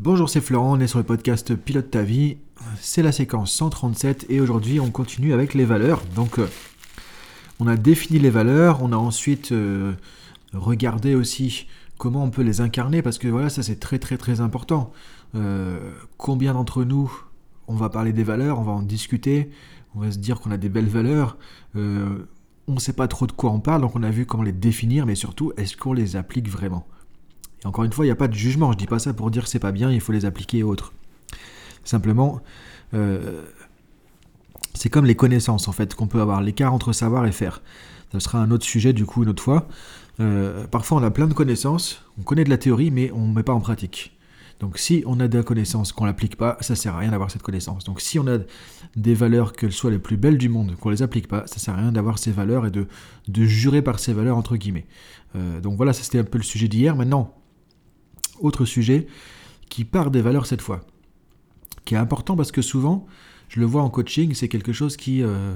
Bonjour, c'est Florent, on est sur le podcast Pilote ta vie. C'est la séquence 137 et aujourd'hui on continue avec les valeurs. Donc euh, on a défini les valeurs, on a ensuite euh, regardé aussi comment on peut les incarner parce que voilà, ça c'est très très très important. Euh, combien d'entre nous on va parler des valeurs, on va en discuter, on va se dire qu'on a des belles valeurs. on ne sait pas trop de quoi on parle, donc on a vu comment les définir, mais surtout est-ce qu'on les applique vraiment? Et encore une fois, il n'y a pas de jugement. Je dis pas ça pour dire que c'est pas bien, il faut les appliquer et autres. Simplement, euh, c'est comme les connaissances en fait qu'on peut avoir, l'écart entre savoir et faire. Ça sera un autre sujet du coup une autre fois. Euh, parfois on a plein de connaissances, on connaît de la théorie mais on ne met pas en pratique. Donc si on a de la connaissance qu'on l'applique pas, ça sert à rien d'avoir cette connaissance. Donc si on a des valeurs qu'elles soient les plus belles du monde, qu'on les applique pas, ça sert à rien d'avoir ces valeurs et de, de jurer par ces valeurs entre guillemets. Euh, donc voilà, ça c'était un peu le sujet d'hier. Maintenant, autre sujet qui part des valeurs cette fois, qui est important parce que souvent, je le vois en coaching, c'est quelque chose qui euh,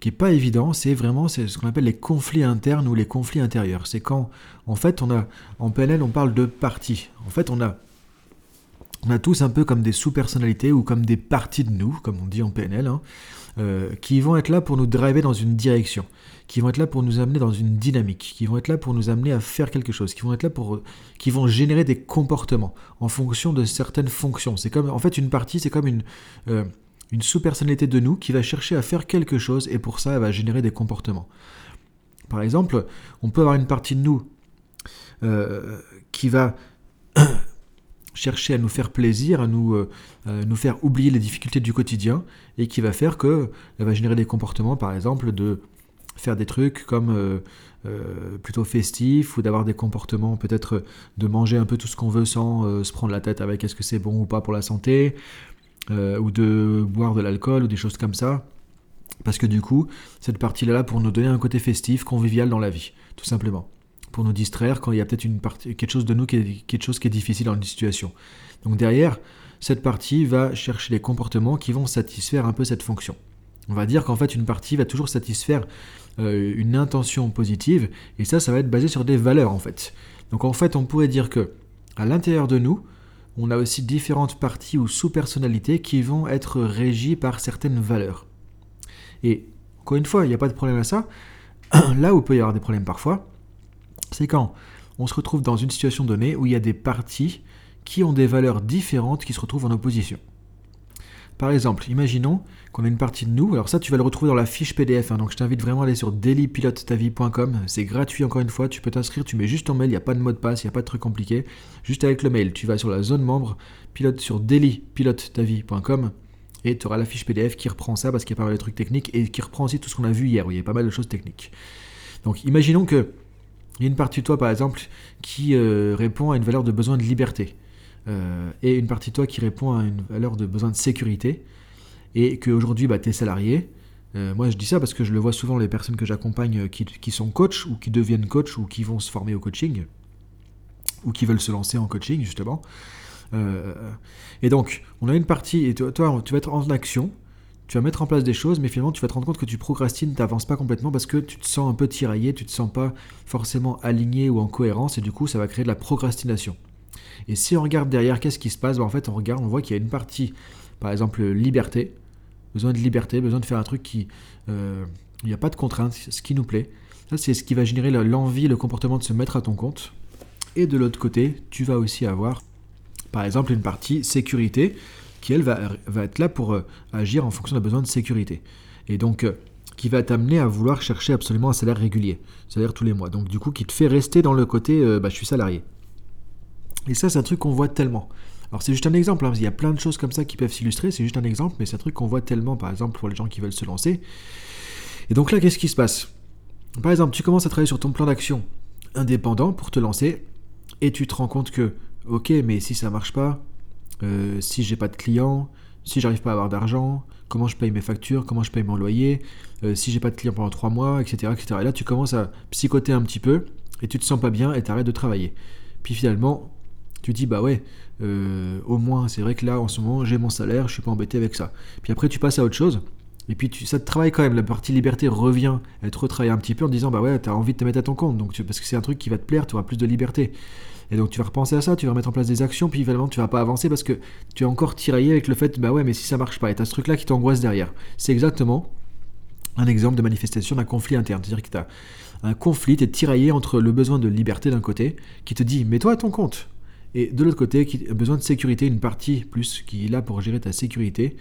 qui est pas évident. C'est vraiment c'est ce qu'on appelle les conflits internes ou les conflits intérieurs. C'est quand, en fait, on a en PNL, on parle de parties. En fait, on a on a tous un peu comme des sous-personnalités ou comme des parties de nous, comme on dit en PNL, hein, euh, qui vont être là pour nous driver dans une direction qui vont être là pour nous amener dans une dynamique, qui vont être là pour nous amener à faire quelque chose, qui vont être là pour, qui vont générer des comportements en fonction de certaines fonctions. C'est comme, en fait, une partie, c'est comme une, euh, sous-personnalité de nous qui va chercher à faire quelque chose et pour ça, elle va générer des comportements. Par exemple, on peut avoir une partie de nous euh, qui va chercher à nous faire plaisir, à nous, euh, nous faire oublier les difficultés du quotidien, et qui va faire que elle va générer des comportements, par exemple, de faire des trucs comme euh, euh, plutôt festifs ou d'avoir des comportements peut-être de manger un peu tout ce qu'on veut sans euh, se prendre la tête avec est-ce que c'est bon ou pas pour la santé ou de boire de l'alcool ou des choses comme ça. Parce que du coup cette partie là là pour nous donner un côté festif convivial dans la vie tout simplement pour nous distraire quand il y a peut-être une partie quelque chose de nous qui est difficile dans une situation donc derrière cette partie va chercher les comportements qui vont satisfaire un peu cette fonction on va dire qu'en fait une partie va toujours satisfaire euh, une intention positive, et ça, ça va être basé sur des valeurs en fait. Donc en fait, on pourrait dire que à l'intérieur de nous, on a aussi différentes parties ou sous-personnalités qui vont être régies par certaines valeurs. Et encore une fois, il n'y a pas de problème à ça. Là où peut y avoir des problèmes parfois, c'est quand on se retrouve dans une situation donnée où il y a des parties qui ont des valeurs différentes qui se retrouvent en opposition. Par exemple, imaginons qu'on a une partie de nous, alors ça tu vas le retrouver dans la fiche PDF, hein, donc je t'invite vraiment à aller sur dailypilotetavie.com, c'est gratuit encore une fois, tu peux t'inscrire, tu mets juste ton mail, il n'y a pas de mot de passe, il n'y a pas de truc compliqué, juste avec le mail, tu vas sur la zone membre, pilote sur dailypilotetavie.com et tu auras la fiche PDF qui reprend ça parce qu'il y a pas mal de trucs techniques et qui reprend aussi tout ce qu'on a vu hier, il y a pas mal de choses techniques. Donc imaginons que il y a une partie de toi par exemple qui euh, répond à une valeur de besoin de liberté. Euh, et une partie de toi qui répond à une valeur de besoin de sécurité, et qu'aujourd'hui bah, tu es salarié. Euh, moi je dis ça parce que je le vois souvent les personnes que j'accompagne qui, sont coach ou qui deviennent coach ou qui vont se former au coaching ou qui veulent se lancer en coaching justement. et donc on a une partie et toi, tu vas être en action, tu vas mettre en place des choses, mais finalement tu vas te rendre compte que tu procrastines, tu n'avances pas complètement parce que tu te sens un peu tiraillé, tu te sens pas forcément aligné ou en cohérence et du coup ça va créer de la procrastination. Et si on regarde derrière, qu'est-ce qui se passe? Ben, En fait, on regarde, on voit qu'il y a une partie, par exemple, liberté, besoin de liberté, besoin de faire un truc qui... Euh, il n'y a pas de contrainte, ce qui nous plaît. Ça, c'est ce qui va générer l'envie, le comportement de se mettre à ton compte. Et de l'autre côté, tu vas aussi avoir, par exemple, une partie sécurité, qui, elle, va, être là pour euh, agir en fonction des besoins de sécurité. Et donc, euh, qui va t'amener à vouloir chercher absolument un salaire régulier, salaire tous les mois. Donc, du coup, qui te fait rester dans le côté, bah, je suis salarié. Et ça, c'est un truc qu'on voit tellement. Alors c'est juste un exemple, hein, il y a plein de choses comme ça qui peuvent s'illustrer, c'est juste un exemple, mais c'est un truc qu'on voit tellement, par exemple, pour les gens qui veulent se lancer. Et donc là, qu'est-ce qui se passe? Par exemple, tu commences à travailler sur ton plan d'action indépendant pour te lancer, et tu te rends compte que, ok, mais si ça marche pas, euh, si j'ai pas de clients, si j'arrive pas à avoir d'argent, comment je paye mes factures, comment je paye mon loyer, euh, si j'ai pas de clients pendant trois mois, etc., etc. Et là, tu commences à psychoter un petit peu, et tu te sens pas bien, et tu arrêtes de travailler. Puis finalement, tu dis bah ouais, euh, au moins c'est vrai que là en ce moment j'ai mon salaire, je suis pas embêté avec ça. Puis après tu passes à autre chose, Et puis tu, ça te travaille quand même, la partie liberté revient, elle te retravaille un petit peu en disant bah ouais, t'as envie de te mettre à ton compte, donc parce que c'est un truc qui va te plaire, tu auras plus de liberté. Et donc tu vas repenser à ça, tu vas mettre en place des actions, puis évidemment tu vas pas avancer parce que tu es encore tiraillé avec le fait bah ouais mais si ça marche pas, et t'as ce truc là qui t'angoisse derrière. C'est exactement un exemple de manifestation d'un conflit interne. C'est-à-dire que tu as un conflit, tu es tiraillé entre le besoin de liberté d'un côté, qui te dit mets-toi à ton compte, et de l'autre côté, qui a besoin de sécurité, une partie plus qui est là pour gérer ta sécurité,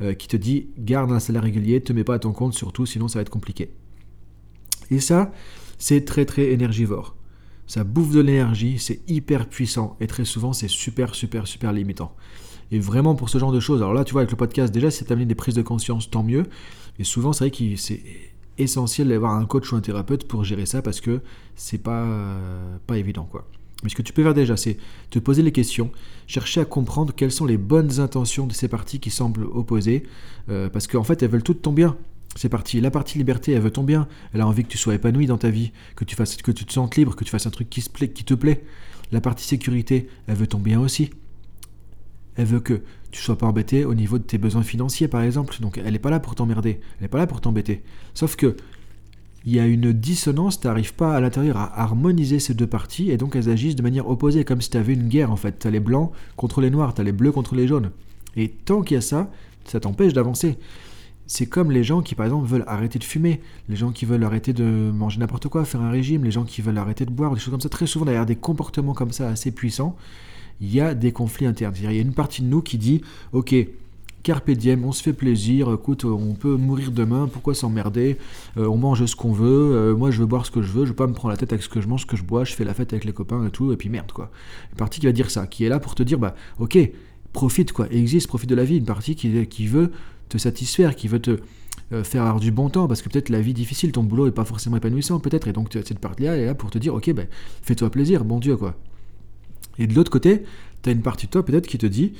euh, qui te dit garde un salaire régulier, te mets pas à ton compte surtout, sinon ça va être compliqué. Et ça, c'est très très énergivore. Ça bouffe de l'énergie, c'est hyper puissant, et très souvent c'est super super super limitant. Et vraiment pour ce genre de choses, alors là tu vois avec le podcast, déjà si ça t'amène des prises de conscience, tant mieux. Et souvent c'est vrai que c'est essentiel d'avoir un coach ou un thérapeute pour gérer ça parce que c'est pas, pas évident quoi. Mais ce que tu peux faire déjà, c'est te poser les questions, chercher à comprendre quelles sont les bonnes intentions de ces parties qui semblent opposées, euh, parce qu'en fait, elles veulent toutes ton bien. Ces parties, la partie liberté, elle veut ton bien. Elle a envie que tu sois épanoui dans ta vie, que tu fasses, que tu te sentes libre, que tu fasses un truc qui te plaît. La partie sécurité, elle veut ton bien aussi. Elle veut que tu sois pas embêté au niveau de tes besoins financiers, par exemple. Donc, elle n'est pas là pour t'emmerder. Elle n'est pas là pour t'embêter. Sauf que il y a une dissonance, tu n'arrives pas à l'intérieur à harmoniser ces deux parties, et donc elles agissent de manière opposée, comme si tu avais une guerre en fait. Tu as les blancs contre les noirs, tu as les bleus contre les jaunes. Et tant qu'il y a ça, ça t'empêche d'avancer. C'est comme les gens qui, par exemple, veulent arrêter de fumer, les gens qui veulent arrêter de manger n'importe quoi, faire un régime, les gens qui veulent arrêter de boire, des choses comme ça. Très souvent, derrière des comportements comme ça assez puissants, il y a des conflits internes. Il y a une partie de nous qui dit, ok, Carpe diem, on se fait plaisir, écoute, on peut mourir demain, pourquoi s'emmerder? Euh, On mange ce qu'on veut, euh, moi je veux boire ce que je veux, je veux pas me prendre la tête avec ce que je mange, ce que je bois, je fais la fête avec les copains et tout, et puis merde quoi. Une partie qui va dire ça, qui est là pour te dire, bah ok, profite quoi, existe, profite de la vie, une partie qui, qui veut satisfaire, qui veut te euh, faire avoir du bon temps, parce que peut-être la vie difficile, ton boulot est pas forcément épanouissant peut-être, et donc cette partie-là est là pour te dire, ok, bah, fais-toi plaisir, bon Dieu quoi. Et de l'autre côté, tu as une partie de toi peut-être qui te dit,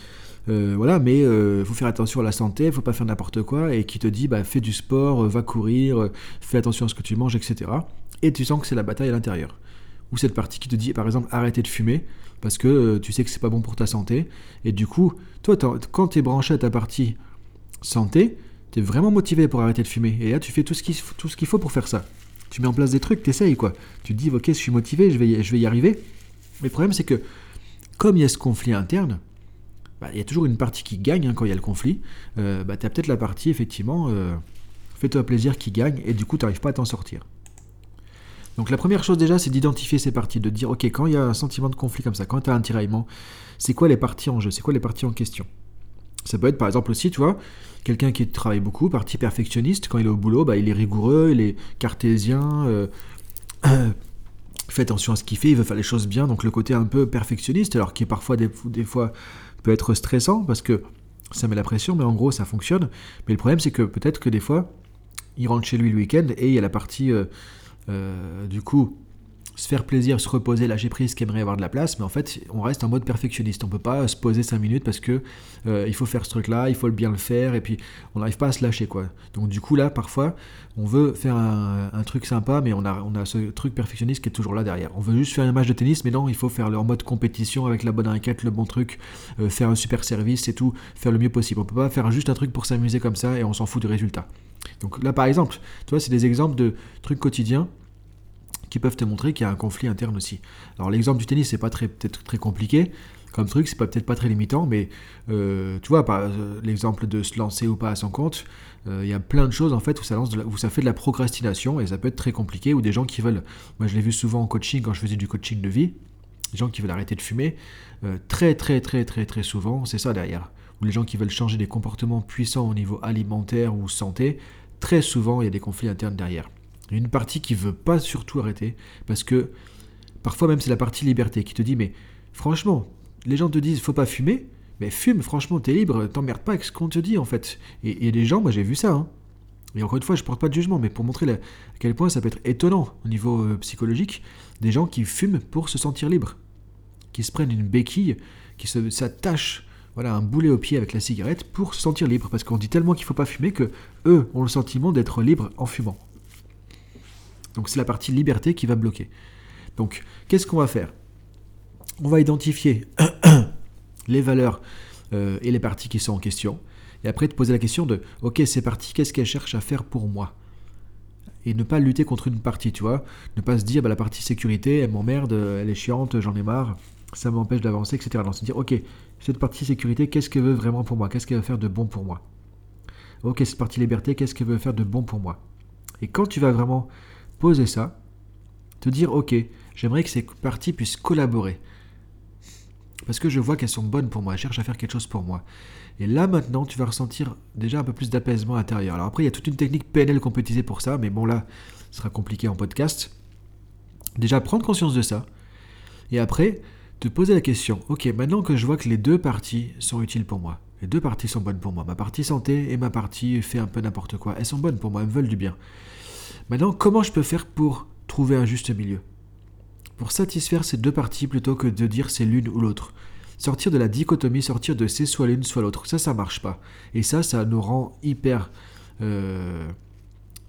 euh, voilà, mais euh, faut faire attention à la santé, faut pas faire n'importe quoi, et qui te dit, bah, fais du sport, va courir, fais attention à ce que tu manges, etc. Et tu sens que c'est la bataille à l'intérieur. Ou cette partie qui te dit, par exemple, arrêtez de fumer, parce que tu sais que c'est pas bon pour ta santé, et du coup, toi, quand tu es branché à ta partie santé, tu es vraiment motivé pour arrêter de fumer, et là, tu fais tout ce qu'il faut pour faire ça. Tu mets en place des trucs, t'essayes, quoi. Tu te dis, ok, je suis motivé, je vais, je vais y arriver. Mais le problème, c'est que, comme il y a ce conflit interne, bah, il y a toujours une partie qui gagne hein, quand il y a le conflit. Euh, bah, tu as peut-être la partie, effectivement, euh, fais-toi plaisir qui gagne, et du coup, tu n'arrives pas à t'en sortir. Donc la première chose déjà, c'est d'identifier ces parties, de dire, ok, quand il y a un sentiment de conflit comme ça, quand tu as un tiraillement, c'est quoi les parties en jeu, c'est quoi les parties en question? Ça peut être par exemple aussi, tu vois, quelqu'un qui travaille beaucoup, partie perfectionniste, quand il est au boulot, bah, il est rigoureux, il est cartésien, euh, fait attention à ce qu'il fait, il veut faire les choses bien, donc le côté un peu perfectionniste, alors qui est parfois des, des fois peut être stressant parce que ça met la pression, mais en gros ça fonctionne. Mais le problème c'est que peut-être que des fois, il rentre chez lui le week-end et il y a la partie euh, euh, du coup se faire plaisir, se reposer, lâcher prise, qui aimerait avoir de la place, mais en fait, on reste en mode perfectionniste. On peut pas se poser 5 minutes parce que euh, il faut faire ce truc-là, il faut bien le faire, et puis on n'arrive pas à se lâcher, quoi. Donc du coup, là, parfois, on veut faire un, truc sympa, mais on a, on a ce truc perfectionniste qui est toujours là derrière. On veut juste faire un match de tennis, mais non, il faut faire en mode compétition avec la bonne raquette, le bon truc, euh, faire un super service et tout, faire le mieux possible. On peut pas faire juste un truc pour s'amuser comme ça et on s'en fout du résultat. Donc là, par exemple, tu vois, c'est des exemples de trucs quotidiens qui peuvent te montrer qu'il y a un conflit interne aussi. Alors l'exemple du tennis, c'est pas très peut-être très compliqué comme truc, c'est peut-être pas très limitant, mais euh, tu vois, euh, l'exemple de se lancer ou pas à son compte, euh, il y a plein de choses en fait où ça, où ça fait de la procrastination et ça peut être très compliqué, ou des gens qui veulent, moi je l'ai vu souvent en coaching quand je faisais du coaching de vie, des gens qui veulent arrêter de fumer, très très très très très souvent, c'est ça derrière, ou les gens qui veulent changer des comportements puissants au niveau alimentaire ou santé, très souvent il y a des conflits internes derrière une partie qui veut pas surtout arrêter, parce que parfois même c'est la partie liberté qui te dit mais franchement, les gens te disent faut pas fumer, mais fume, franchement t'es libre, t'emmerdes pas avec ce qu'on te dit en fait. Et a des gens, moi j'ai vu ça, hein. et encore une fois je porte pas de jugement, mais pour montrer à quel point ça peut être étonnant au niveau euh, psychologique, des gens qui fument pour se sentir libre, qui se prennent une béquille, qui s'attachent voilà, un boulet au pied avec la cigarette pour se sentir libre, parce qu'on dit tellement qu'il faut pas fumer que eux ont le sentiment d'être libres en fumant. Donc c'est la partie liberté qui va bloquer. Donc qu'est-ce qu'on va faire? On va identifier les valeurs euh, et les parties qui sont en question. Et après, te poser la question de, ok, c'est parti, qu'est-ce qu'elle cherche à faire pour moi? Et ne pas lutter contre une partie, tu vois. Ne pas se dire, bah, la partie sécurité, elle m'emmerde, elle est chiante, j'en ai marre, ça m'empêche d'avancer, etc. Non, se dire, ok, cette partie sécurité, qu'est-ce qu'elle veut vraiment pour moi? Qu'est-ce qu'elle veut faire de bon pour moi? Ok, cette partie liberté, qu'est-ce qu'elle veut faire de bon pour moi? Et quand tu vas vraiment poser ça, te dire, ok, j'aimerais que ces parties puissent collaborer. Parce que je vois qu'elles sont bonnes pour moi, elles cherchent à faire quelque chose pour moi. Et là maintenant, tu vas ressentir déjà un peu plus d'apaisement intérieur. Alors après, il y a toute une technique PNL qu'on peut utiliser pour ça, mais bon là, ce sera compliqué en podcast. Déjà, prendre conscience de ça. Et après, te poser la question, ok, maintenant que je vois que les deux parties sont utiles pour moi, les deux parties sont bonnes pour moi, ma partie santé et ma partie fait un peu n'importe quoi, elles sont bonnes pour moi, elles me veulent du bien. Maintenant, comment je peux faire pour trouver un juste milieu? Pour satisfaire ces deux parties plutôt que de dire c'est l'une ou l'autre sortir de la dichotomie, sortir de c'est soit l'une, soit l'autre. Ça, ça marche pas. Et ça, ça nous rend hyper euh,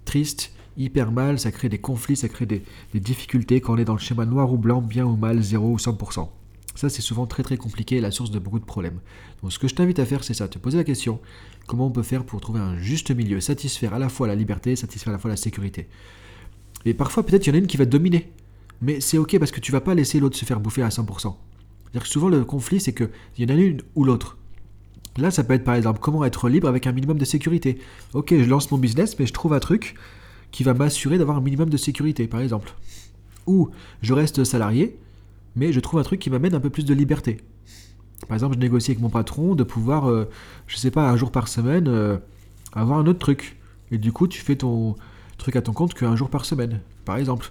triste, hyper mal, ça crée des conflits, ça crée des, difficultés quand on est dans le schéma noir ou blanc, bien ou mal, 0 ou 100%. Ça, c'est souvent très très compliqué et la source de beaucoup de problèmes. Donc, ce que je t'invite à faire, c'est ça, te poser la question comment on peut faire pour trouver un juste milieu, satisfaire à la fois la liberté, satisfaire à la fois la sécurité? Et parfois, peut-être, il y en a une qui va te dominer. Mais c'est ok parce que tu vas pas laisser l'autre se faire bouffer à 100% que souvent le conflit, c'est qu'il y en a une ou l'autre. Là, ça peut être par exemple comment être libre avec un minimum de sécurité. Ok, je lance mon business, mais je trouve un truc qui va m'assurer d'avoir un minimum de sécurité, par exemple. Ou je reste salarié, mais je trouve un truc qui m'amène un peu plus de liberté. Par exemple, je négocie avec mon patron de pouvoir, euh, je sais pas, un jour par semaine, euh, avoir un autre truc. Et du coup, tu fais ton truc à ton compte qu'un jour par semaine, par exemple.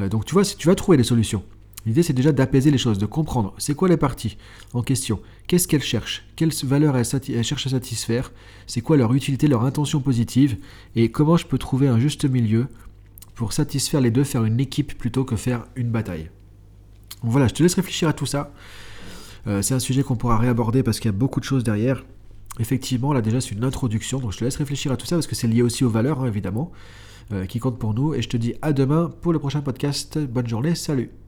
Euh, donc tu vois, tu vas trouver des solutions. L'idée, c'est déjà d'apaiser les choses, de comprendre c'est quoi les parties en question, qu'est-ce qu'elles cherchent, quelles valeurs elles, cherchent à satisfaire, c'est quoi leur utilité, leur intention positive, et comment je peux trouver un juste milieu pour satisfaire les deux, faire une équipe plutôt que faire une bataille? Voilà, je te laisse réfléchir à tout ça. Euh, c'est un sujet qu'on pourra réaborder parce qu'il y a beaucoup de choses derrière. Effectivement, là déjà c'est une introduction, donc je te laisse réfléchir à tout ça parce que c'est lié aussi aux valeurs, hein, évidemment, euh, qui comptent pour nous. Et je te dis à demain pour le prochain podcast. Bonne journée, salut